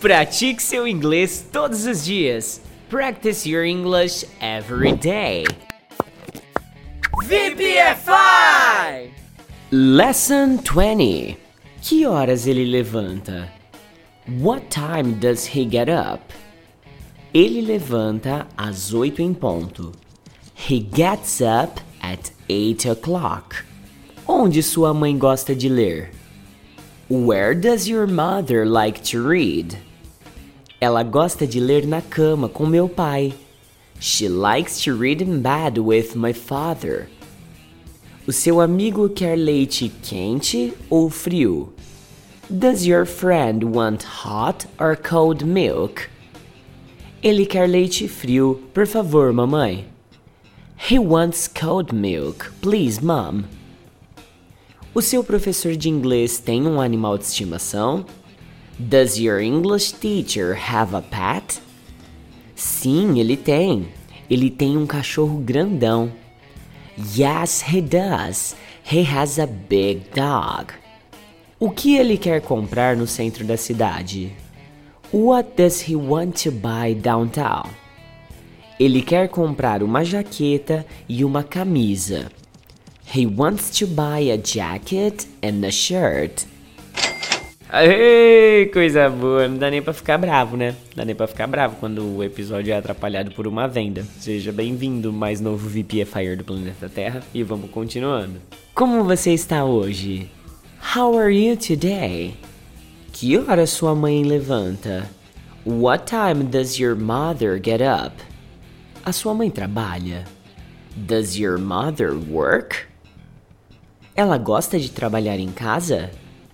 Pratique seu inglês todos os dias. Practice your English every day. VPFI! Lesson 20. Que horas ele levanta? What time does he get up? Ele levanta às oito em ponto. He gets up at eight o'clock. Onde sua mãe gosta de ler? Where does your mother like to read? Ela gosta de ler na cama com meu pai. She likes to read in bed with my father. O seu amigo quer leite quente ou frio? Does your friend want hot or cold milk? Ele quer leite frio, por favor, mamãe. He wants cold milk, please, mom. O seu professor de inglês tem um animal de estimação? Does your English teacher have a pet? Sim, ele tem. Ele tem um cachorro grandão. Yes, he does. He has a big dog. O que ele quer comprar no centro da cidade? What does he want to buy downtown? Ele quer comprar uma jaqueta e uma camisa. He wants to buy a jacket and a shirt. Aê, coisa boa. Não dá nem pra ficar bravo, né? Não dá nem pra ficar bravo quando o episódio é atrapalhado por uma venda. Seja bem-vindo, mais novo VPFire do planeta Terra. E vamos continuando. Como você está hoje? How are you today? Que hora sua mãe levanta? What time does your mother get up? A sua mãe trabalha? Does your mother work? Ela gosta de trabalhar em casa?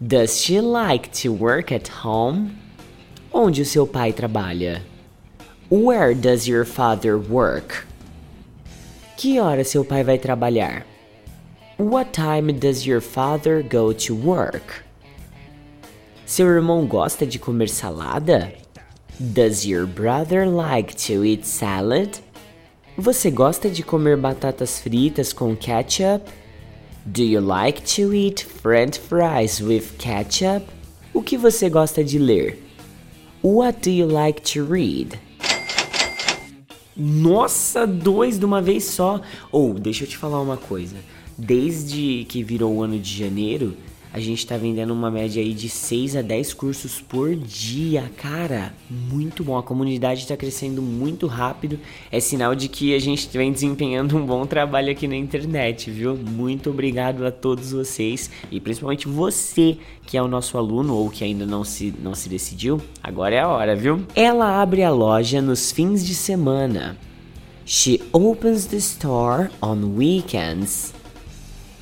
Does she like to work at home? Onde o seu pai trabalha? Where does your father work? Que hora seu pai vai trabalhar? What time does your father go to work? Seu irmão gosta de comer salada? Does your brother like to eat salad? Você gosta de comer batatas fritas com ketchup? Do you like to eat french fries with ketchup? O que você gosta de ler? What do you like to read? Nossa, dois de uma vez só. Ou, oh, deixa eu te falar uma coisa. Desde que virou o ano de janeiro, a gente tá vendendo uma média aí de 6 a 10 cursos por dia, cara. Muito bom. A comunidade está crescendo muito rápido. É sinal de que a gente vem desempenhando um bom trabalho aqui na internet, viu? Muito obrigado a todos vocês e principalmente você que é o nosso aluno ou que ainda não se, não se decidiu. Agora é a hora, viu? Ela abre a loja nos fins de semana. She opens the store on weekends.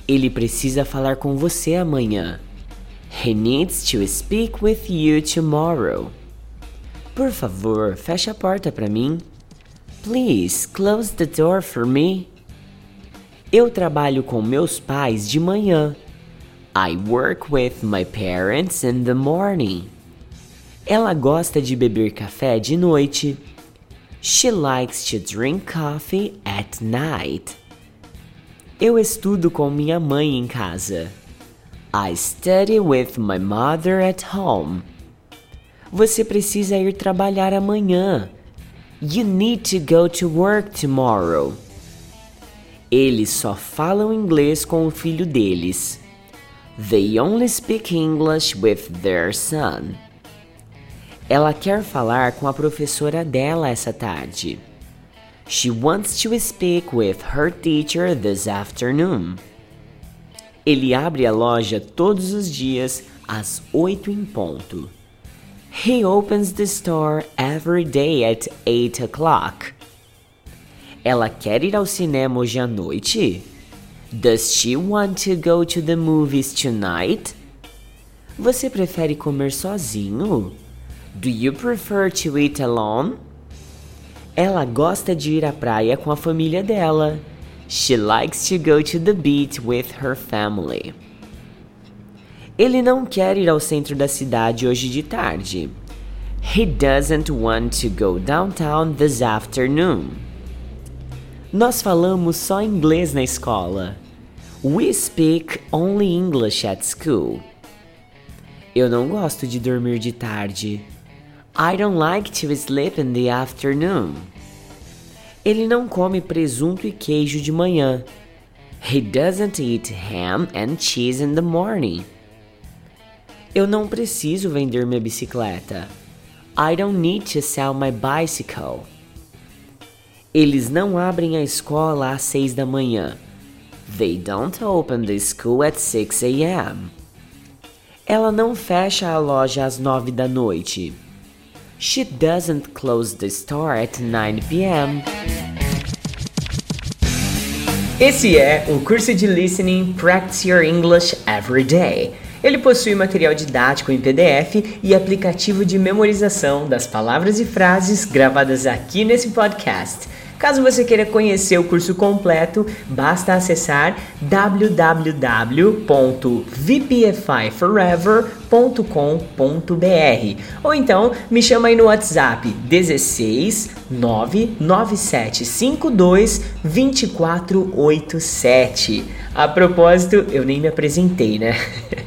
Ele precisa falar com você amanhã. He needs to speak with you tomorrow. Por favor, feche a porta para mim. Please close the door for me. Eu trabalho com meus pais de manhã. I work with my parents in the morning. Ela gosta de beber café de noite. She likes to drink coffee at night. Eu estudo com minha mãe em casa. I study with my mother at home. Você precisa ir trabalhar amanhã. You need to go to work tomorrow. Eles só falam inglês com o filho deles. They only speak English with their son. Ela quer falar com a professora dela essa tarde. She wants to speak with her teacher this afternoon. Ele abre a loja todos os dias às oito em ponto. He opens the store every day at 8 o'clock. Ela quer ir ao cinema hoje à noite? Does she want to go to the movies tonight? Você prefere comer sozinho? Do you prefer to eat alone? Ela gosta de ir à praia com a família dela. She likes to go to the beach with her family. Ele não quer ir ao centro da cidade hoje de tarde. He doesn't want to go downtown this afternoon. Nós falamos só inglês na escola. We speak only English at school. Eu não gosto de dormir de tarde. I don't like to sleep in the afternoon. Ele não come presunto e queijo de manhã. He doesn't eat ham and cheese in the morning. Eu não preciso vender minha bicicleta. I don't need to sell my bicycle. Eles não abrem a escola às seis da manhã. They don't open the school at 6 a.m. Ela não fecha a loja às nove da noite. She doesn't close the store at 9 p.m. Esse é o curso de Listening Practice Your English Every Day. Ele possui material didático em PDF e aplicativo de memorização das palavras e frases gravadas aqui nesse podcast. Caso você queira conhecer o curso completo, basta acessar www.vpfiforever.com.br ou então me chama aí no WhatsApp 16 99752 2487. A propósito, eu nem me apresentei, né?